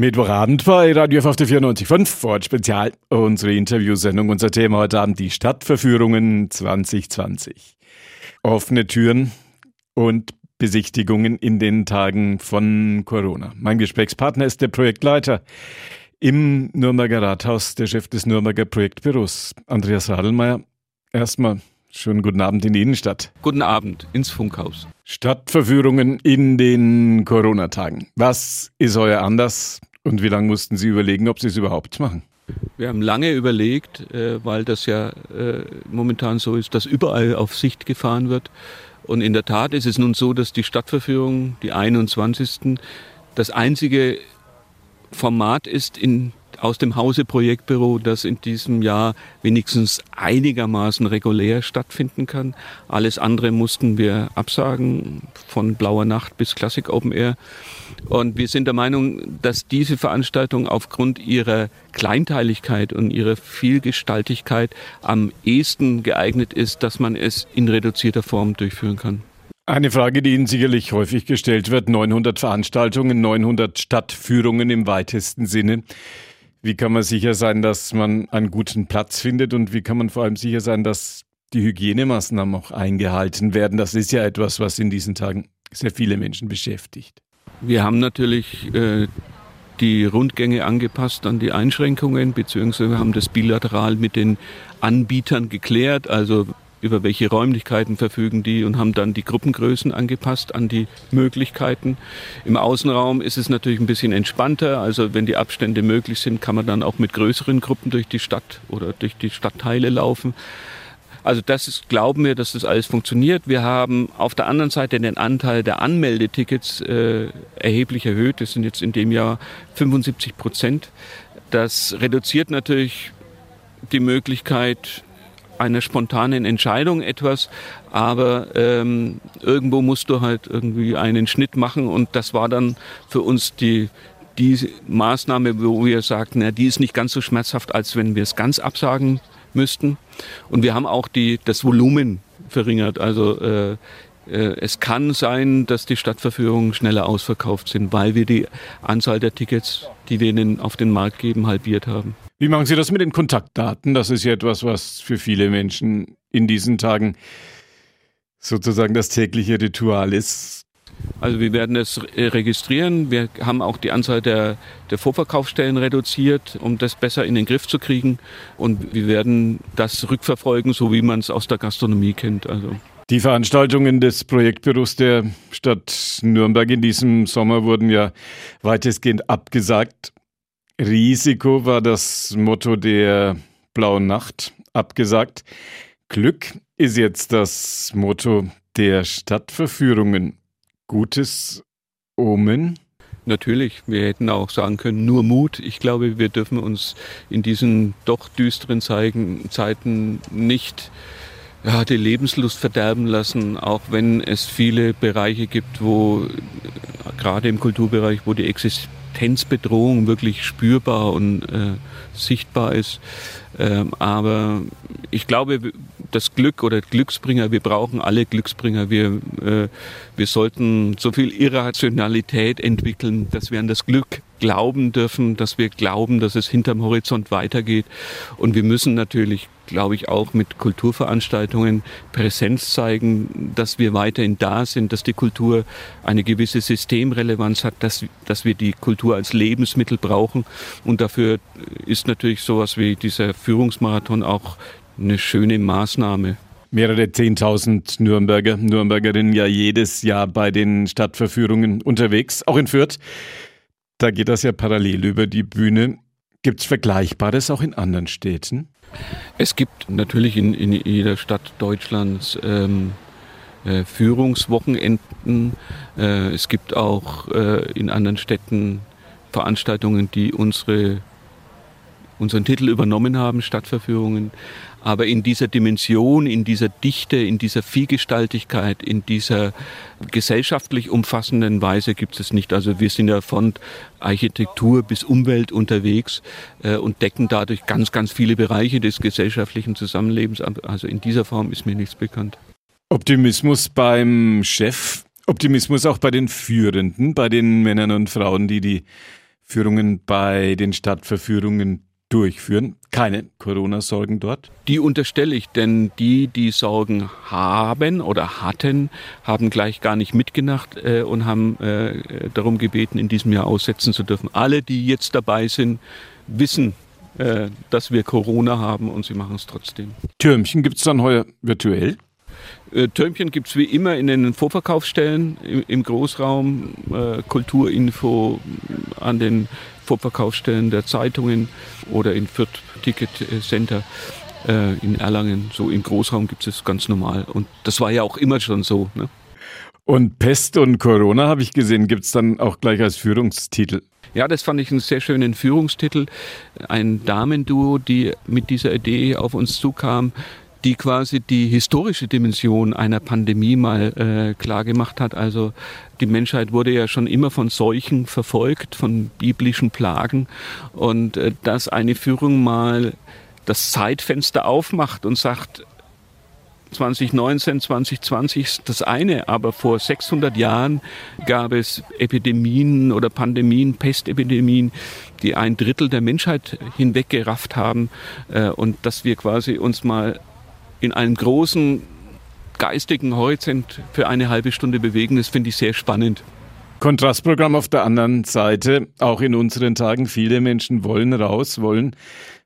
Mittwochabend bei Radio der 94.5 Ford Spezial. Unsere Interviewsendung, unser Thema heute Abend die Stadtverführungen 2020. Offene Türen und Besichtigungen in den Tagen von Corona. Mein Gesprächspartner ist der Projektleiter im Nürnberger Rathaus, der Chef des Nürnberger Projektbüros, Andreas Radelmeier. Erstmal schönen guten Abend in die Innenstadt. Guten Abend ins Funkhaus. Stadtverführungen in den Corona-Tagen. Was ist euer Anlass und wie lange mussten Sie überlegen, ob Sie es überhaupt machen? Wir haben lange überlegt, äh, weil das ja äh, momentan so ist, dass überall auf Sicht gefahren wird. Und in der Tat ist es nun so, dass die Stadtverführung, die 21. das einzige Format ist in aus dem Hause Projektbüro, das in diesem Jahr wenigstens einigermaßen regulär stattfinden kann. Alles andere mussten wir absagen, von Blauer Nacht bis Classic Open Air. Und wir sind der Meinung, dass diese Veranstaltung aufgrund ihrer Kleinteiligkeit und ihrer Vielgestaltigkeit am ehesten geeignet ist, dass man es in reduzierter Form durchführen kann. Eine Frage, die Ihnen sicherlich häufig gestellt wird. 900 Veranstaltungen, 900 Stadtführungen im weitesten Sinne. Wie kann man sicher sein, dass man einen guten Platz findet und wie kann man vor allem sicher sein, dass die Hygienemaßnahmen auch eingehalten werden? Das ist ja etwas, was in diesen Tagen sehr viele Menschen beschäftigt. Wir haben natürlich äh, die Rundgänge angepasst an die Einschränkungen, beziehungsweise haben das bilateral mit den Anbietern geklärt. Also über welche Räumlichkeiten verfügen die und haben dann die Gruppengrößen angepasst an die Möglichkeiten. Im Außenraum ist es natürlich ein bisschen entspannter. Also wenn die Abstände möglich sind, kann man dann auch mit größeren Gruppen durch die Stadt oder durch die Stadtteile laufen. Also das ist, glauben wir, dass das alles funktioniert. Wir haben auf der anderen Seite den Anteil der Anmeldetickets äh, erheblich erhöht. Das sind jetzt in dem Jahr 75 Prozent. Das reduziert natürlich die Möglichkeit, einer spontanen Entscheidung etwas, aber ähm, irgendwo musst du halt irgendwie einen Schnitt machen und das war dann für uns die die Maßnahme, wo wir sagten, na, die ist nicht ganz so schmerzhaft, als wenn wir es ganz absagen müssten. Und wir haben auch die, das Volumen verringert. Also äh, äh, es kann sein, dass die Stadtverführungen schneller ausverkauft sind, weil wir die Anzahl der Tickets, die wir auf den Markt geben, halbiert haben. Wie machen Sie das mit den Kontaktdaten? Das ist ja etwas, was für viele Menschen in diesen Tagen sozusagen das tägliche Ritual ist. Also wir werden es registrieren. Wir haben auch die Anzahl der, der Vorverkaufsstellen reduziert, um das besser in den Griff zu kriegen. Und wir werden das rückverfolgen, so wie man es aus der Gastronomie kennt. Also. Die Veranstaltungen des Projektbüros der Stadt Nürnberg in diesem Sommer wurden ja weitestgehend abgesagt. Risiko war das Motto der Blauen Nacht, abgesagt. Glück ist jetzt das Motto der Stadtverführungen. Gutes Omen? Natürlich, wir hätten auch sagen können, nur Mut. Ich glaube, wir dürfen uns in diesen doch düsteren Zeiten nicht ja, die Lebenslust verderben lassen, auch wenn es viele Bereiche gibt, wo gerade im Kulturbereich, wo die Existenz Existenzbedrohung wirklich spürbar und äh, sichtbar ist. Ähm, aber ich glaube, das Glück oder Glücksbringer, wir brauchen alle Glücksbringer. Wir, äh, wir sollten so viel Irrationalität entwickeln, dass wir an das Glück glauben dürfen, dass wir glauben, dass es hinterm Horizont weitergeht. Und wir müssen natürlich, glaube ich, auch mit Kulturveranstaltungen Präsenz zeigen, dass wir weiterhin da sind, dass die Kultur eine gewisse Systemrelevanz hat, dass, dass wir die Kultur als Lebensmittel brauchen. Und dafür ist natürlich sowas wie dieser Führungsmarathon auch eine schöne Maßnahme mehrere Zehntausend Nürnberger, Nürnbergerinnen ja jedes Jahr bei den Stadtverführungen unterwegs, auch in Fürth. Da geht das ja parallel über die Bühne. Gibt es Vergleichbares auch in anderen Städten? Es gibt natürlich in, in jeder Stadt Deutschlands ähm, äh, Führungswochenenden. Äh, es gibt auch äh, in anderen Städten Veranstaltungen, die unsere, unseren Titel übernommen haben, Stadtverführungen. Aber in dieser Dimension, in dieser Dichte, in dieser Vielgestaltigkeit, in dieser gesellschaftlich umfassenden Weise gibt es nicht. Also wir sind ja von Architektur bis Umwelt unterwegs äh, und decken dadurch ganz, ganz viele Bereiche des gesellschaftlichen Zusammenlebens. Also in dieser Form ist mir nichts bekannt. Optimismus beim Chef, Optimismus auch bei den Führenden, bei den Männern und Frauen, die die Führungen bei den Stadtverführungen durchführen. Keine Corona-Sorgen dort? Die unterstelle ich, denn die, die Sorgen haben oder hatten, haben gleich gar nicht mitgedacht äh, und haben äh, darum gebeten, in diesem Jahr aussetzen zu dürfen. Alle, die jetzt dabei sind, wissen, äh, dass wir Corona haben und sie machen es trotzdem. Türmchen gibt es dann heuer virtuell? Äh, Türmchen gibt es wie immer in den Vorverkaufsstellen im, im Großraum, äh, Kulturinfo an den Vorverkaufsstellen der Zeitungen oder in Fürth Ticket Center äh, in Erlangen. So im Großraum gibt es ganz normal. Und das war ja auch immer schon so. Ne? Und Pest und Corona, habe ich gesehen, gibt es dann auch gleich als Führungstitel. Ja, das fand ich einen sehr schönen Führungstitel. Ein Damenduo, die mit dieser Idee auf uns zukam, die quasi die historische Dimension einer Pandemie mal äh, klar gemacht hat. Also die Menschheit wurde ja schon immer von Seuchen verfolgt, von biblischen Plagen und äh, dass eine Führung mal das Zeitfenster aufmacht und sagt, 2019, 2020 ist das eine, aber vor 600 Jahren gab es Epidemien oder Pandemien, Pestepidemien, die ein Drittel der Menschheit hinweggerafft haben äh, und dass wir quasi uns mal in einem großen geistigen Horizont für eine halbe Stunde bewegen, das finde ich sehr spannend. Kontrastprogramm auf der anderen Seite, auch in unseren Tagen, viele Menschen wollen raus, wollen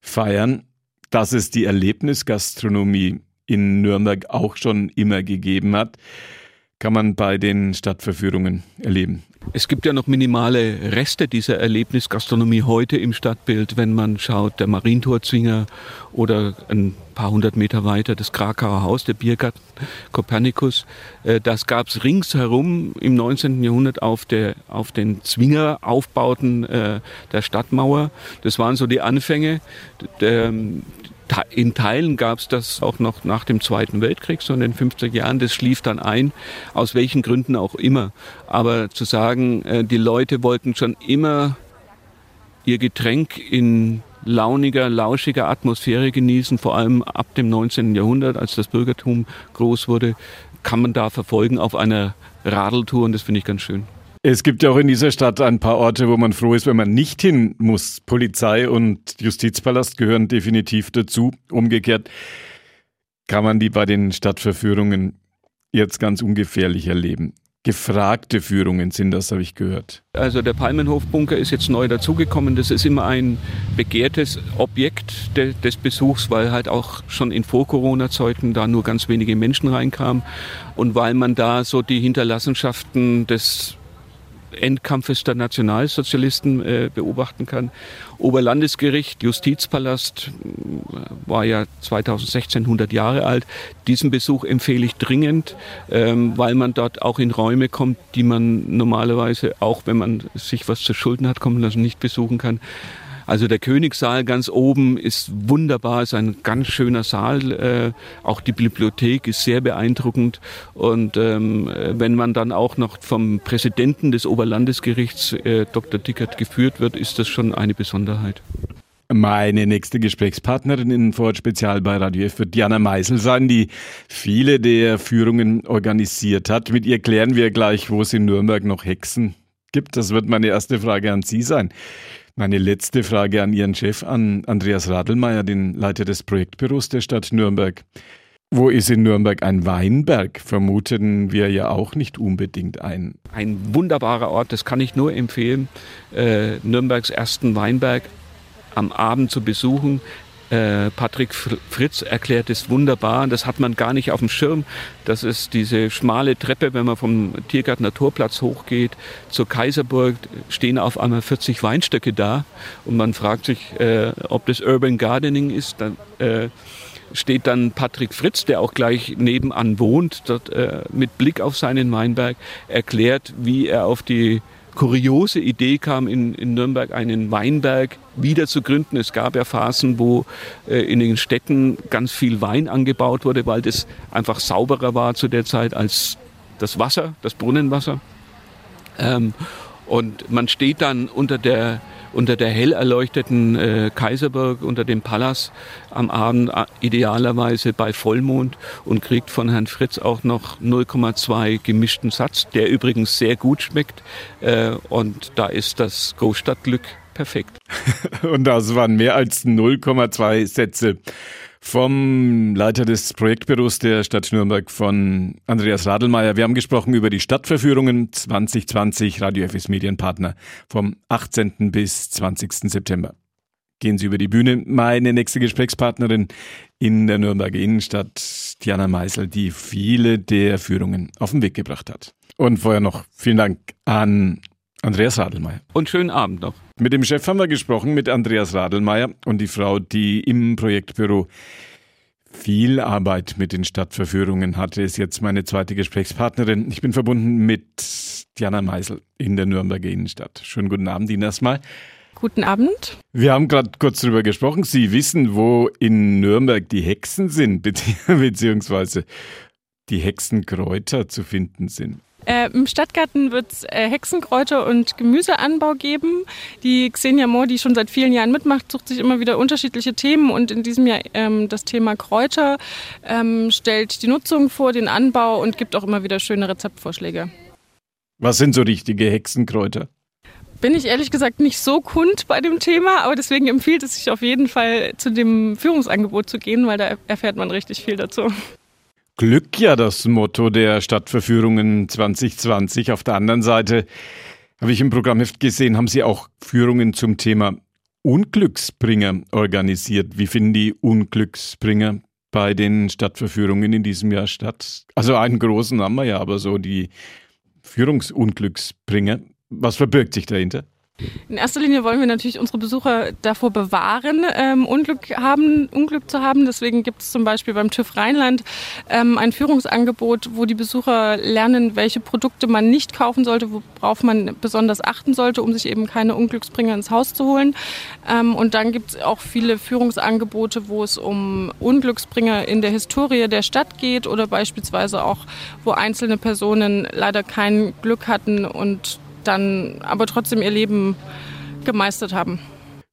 feiern, dass es die Erlebnisgastronomie in Nürnberg auch schon immer gegeben hat, kann man bei den Stadtverführungen erleben. Es gibt ja noch minimale Reste dieser Erlebnisgastronomie heute im Stadtbild, wenn man schaut, der Marientorzwinger oder ein paar hundert Meter weiter das Krakauer Haus, der Biergarten Kopernikus. Äh, das gab es ringsherum im 19. Jahrhundert auf, der, auf den Zwingeraufbauten äh, der Stadtmauer. Das waren so die Anfänge. In Teilen gab es das auch noch nach dem Zweiten Weltkrieg, so in den 50er Jahren. Das schlief dann ein, aus welchen Gründen auch immer. Aber zu sagen, äh, die Leute wollten schon immer ihr Getränk in launiger, lauschiger Atmosphäre genießen, vor allem ab dem 19. Jahrhundert, als das Bürgertum groß wurde, kann man da verfolgen auf einer Radeltour und das finde ich ganz schön. Es gibt ja auch in dieser Stadt ein paar Orte, wo man froh ist, wenn man nicht hin muss. Polizei und Justizpalast gehören definitiv dazu. Umgekehrt kann man die bei den Stadtverführungen jetzt ganz ungefährlich erleben. Gefragte Führungen sind das, habe ich gehört. Also der Palmenhofbunker ist jetzt neu dazugekommen. Das ist immer ein begehrtes Objekt de, des Besuchs, weil halt auch schon in Vor-Corona-Zeiten da nur ganz wenige Menschen reinkamen und weil man da so die Hinterlassenschaften des Endkampfes der Nationalsozialisten äh, beobachten kann. Oberlandesgericht, Justizpalast äh, war ja 2016 100 Jahre alt. Diesen Besuch empfehle ich dringend, ähm, weil man dort auch in Räume kommt, die man normalerweise, auch wenn man sich was zu Schulden hat, kommen lassen, nicht besuchen kann. Also der Königssaal ganz oben ist wunderbar, ist ein ganz schöner Saal. Äh, auch die Bibliothek ist sehr beeindruckend. Und ähm, wenn man dann auch noch vom Präsidenten des Oberlandesgerichts, äh, Dr. Dickert, geführt wird, ist das schon eine Besonderheit. Meine nächste Gesprächspartnerin in Vorort Spezial bei Radio F wird Diana Meisel sein, die viele der Führungen organisiert hat. Mit ihr klären wir gleich, wo es in Nürnberg noch Hexen gibt. Das wird meine erste Frage an Sie sein. Meine letzte Frage an Ihren Chef, an Andreas Radelmeier, den Leiter des Projektbüros der Stadt Nürnberg. Wo ist in Nürnberg ein Weinberg? Vermuten wir ja auch nicht unbedingt ein. Ein wunderbarer Ort, das kann ich nur empfehlen, äh, Nürnbergs ersten Weinberg am Abend zu besuchen. Äh, Patrick Fritz erklärt es wunderbar. Das hat man gar nicht auf dem Schirm. Das ist diese schmale Treppe, wenn man vom Tiergarten Naturplatz hochgeht zur Kaiserburg, stehen auf einmal 40 Weinstöcke da und man fragt sich, äh, ob das Urban Gardening ist. Dann äh, steht dann Patrick Fritz, der auch gleich nebenan wohnt, dort äh, mit Blick auf seinen Weinberg erklärt, wie er auf die kuriose Idee kam, in, in Nürnberg einen Weinberg wieder zu gründen. Es gab ja Phasen, wo äh, in den Städten ganz viel Wein angebaut wurde, weil das einfach sauberer war zu der Zeit als das Wasser, das Brunnenwasser. Ähm, und man steht dann unter der unter der hell erleuchteten äh, Kaiserburg, unter dem Palas am Abend idealerweise bei Vollmond und kriegt von Herrn Fritz auch noch 0,2 gemischten Satz, der übrigens sehr gut schmeckt. Äh, und da ist das Go Stadtglück perfekt. und das waren mehr als 0,2 Sätze vom Leiter des Projektbüros der Stadt Nürnberg von Andreas Radelmeier. Wir haben gesprochen über die Stadtverführungen 2020, Radio FS Medienpartner vom 18. bis 20. September. Gehen Sie über die Bühne. Meine nächste Gesprächspartnerin in der Nürnberger Innenstadt, Diana Meisel, die viele der Führungen auf den Weg gebracht hat. Und vorher noch vielen Dank an Andreas Radelmeier. Und schönen Abend noch. Mit dem Chef haben wir gesprochen, mit Andreas Radelmeier und die Frau, die im Projektbüro viel Arbeit mit den Stadtverführungen hatte, ist jetzt meine zweite Gesprächspartnerin. Ich bin verbunden mit Diana Meisel in der Nürnberger Innenstadt. Schönen guten Abend Ihnen erstmal. Guten Abend. Wir haben gerade kurz darüber gesprochen. Sie wissen, wo in Nürnberg die Hexen sind, beziehungsweise die Hexenkräuter zu finden sind. Äh, Im Stadtgarten wird es äh, Hexenkräuter und Gemüseanbau geben. Die Xenia Mohr, die schon seit vielen Jahren mitmacht, sucht sich immer wieder unterschiedliche Themen und in diesem Jahr ähm, das Thema Kräuter, ähm, stellt die Nutzung vor, den Anbau und gibt auch immer wieder schöne Rezeptvorschläge. Was sind so richtige Hexenkräuter? Bin ich ehrlich gesagt nicht so kund bei dem Thema, aber deswegen empfiehlt es sich auf jeden Fall zu dem Führungsangebot zu gehen, weil da erfährt man richtig viel dazu. Glück ja das Motto der Stadtverführungen 2020. Auf der anderen Seite habe ich im Programmheft gesehen, haben Sie auch Führungen zum Thema Unglücksbringer organisiert. Wie finden die Unglücksbringer bei den Stadtverführungen in diesem Jahr statt? Also einen großen haben wir ja, aber so die Führungsunglücksbringer. Was verbirgt sich dahinter? In erster Linie wollen wir natürlich unsere Besucher davor bewahren, ähm, Unglück, haben, Unglück zu haben. Deswegen gibt es zum Beispiel beim TÜV Rheinland ähm, ein Führungsangebot, wo die Besucher lernen, welche Produkte man nicht kaufen sollte, worauf man besonders achten sollte, um sich eben keine Unglücksbringer ins Haus zu holen. Ähm, und dann gibt es auch viele Führungsangebote, wo es um Unglücksbringer in der Historie der Stadt geht oder beispielsweise auch, wo einzelne Personen leider kein Glück hatten und dann aber trotzdem ihr Leben gemeistert haben.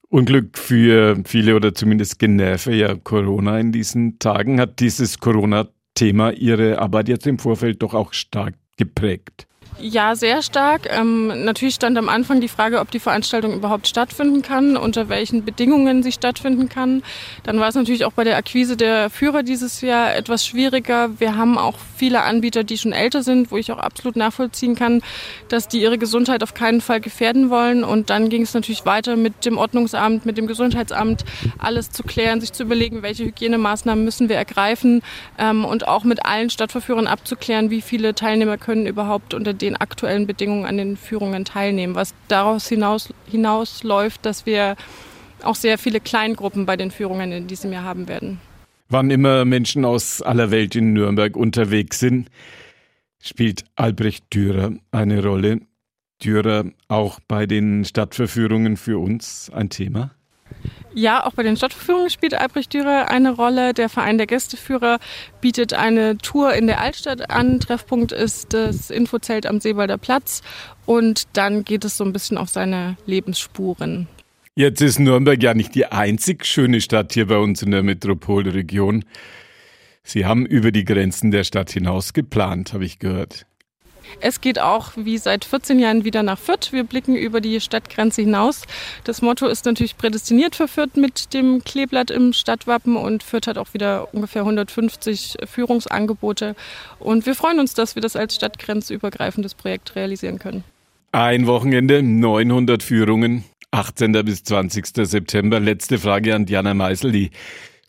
Unglück für viele oder zumindest generve ja Corona in diesen Tagen. Hat dieses Corona-Thema Ihre Arbeit jetzt im Vorfeld doch auch stark geprägt? Ja, sehr stark. Ähm, natürlich stand am Anfang die Frage, ob die Veranstaltung überhaupt stattfinden kann, unter welchen Bedingungen sie stattfinden kann. Dann war es natürlich auch bei der Akquise der Führer dieses Jahr etwas schwieriger. Wir haben auch viele Anbieter, die schon älter sind, wo ich auch absolut nachvollziehen kann, dass die ihre Gesundheit auf keinen Fall gefährden wollen. Und dann ging es natürlich weiter mit dem Ordnungsamt, mit dem Gesundheitsamt, alles zu klären, sich zu überlegen, welche Hygienemaßnahmen müssen wir ergreifen ähm, und auch mit allen Stadtverführern abzuklären, wie viele Teilnehmer können überhaupt unter den den aktuellen Bedingungen an den Führungen teilnehmen, was daraus hinaus, hinausläuft, dass wir auch sehr viele Kleingruppen bei den Führungen in diesem Jahr haben werden. Wann immer Menschen aus aller Welt in Nürnberg unterwegs sind, spielt Albrecht Dürer eine Rolle. Dürer auch bei den Stadtverführungen für uns ein Thema? Ja, auch bei den Stadtverführungen spielt Albrecht Dürer eine Rolle. Der Verein der Gästeführer bietet eine Tour in der Altstadt an. Treffpunkt ist das Infozelt am Seewalder Platz. Und dann geht es so ein bisschen auf seine Lebensspuren. Jetzt ist Nürnberg ja nicht die einzig schöne Stadt hier bei uns in der Metropolregion. Sie haben über die Grenzen der Stadt hinaus geplant, habe ich gehört. Es geht auch wie seit 14 Jahren wieder nach Fürth. Wir blicken über die Stadtgrenze hinaus. Das Motto ist natürlich prädestiniert für Fürth mit dem Kleeblatt im Stadtwappen und Fürth hat auch wieder ungefähr 150 Führungsangebote. Und wir freuen uns, dass wir das als stadtgrenzübergreifendes Projekt realisieren können. Ein Wochenende, 900 Führungen, 18. bis 20. September. Letzte Frage an Diana Meisel, die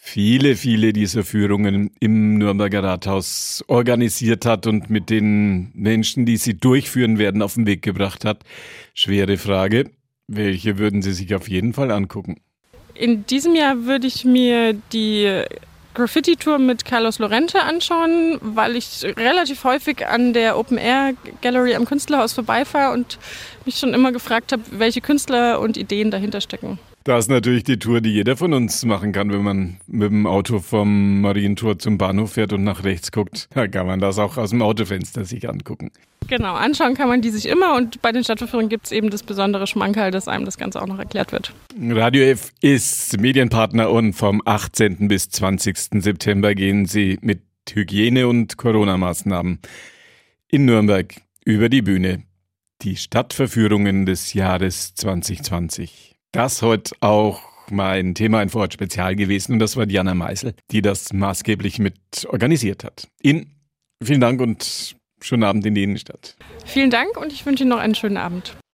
viele, viele dieser Führungen im Nürnberger Rathaus organisiert hat und mit den Menschen, die sie durchführen werden, auf den Weg gebracht hat. Schwere Frage. Welche würden Sie sich auf jeden Fall angucken? In diesem Jahr würde ich mir die Graffiti-Tour mit Carlos Lorente anschauen, weil ich relativ häufig an der Open Air Gallery am Künstlerhaus vorbeifahre und mich schon immer gefragt habe, welche Künstler und Ideen dahinter stecken. Das ist natürlich die Tour, die jeder von uns machen kann, wenn man mit dem Auto vom Marientor zum Bahnhof fährt und nach rechts guckt. Da kann man das auch aus dem Autofenster sich angucken. Genau, anschauen kann man die sich immer und bei den Stadtverführungen gibt es eben das besondere Schmankerl, dass einem das Ganze auch noch erklärt wird. Radio F ist Medienpartner und vom 18. bis 20. September gehen sie mit Hygiene- und Corona-Maßnahmen in Nürnberg über die Bühne. Die Stadtverführungen des Jahres 2020. Das heute auch mein Thema ein Vorort-Spezial gewesen und das war Diana Meisel, die das maßgeblich mit organisiert hat. Ihnen vielen Dank und schönen Abend in die Innenstadt. Vielen Dank und ich wünsche Ihnen noch einen schönen Abend.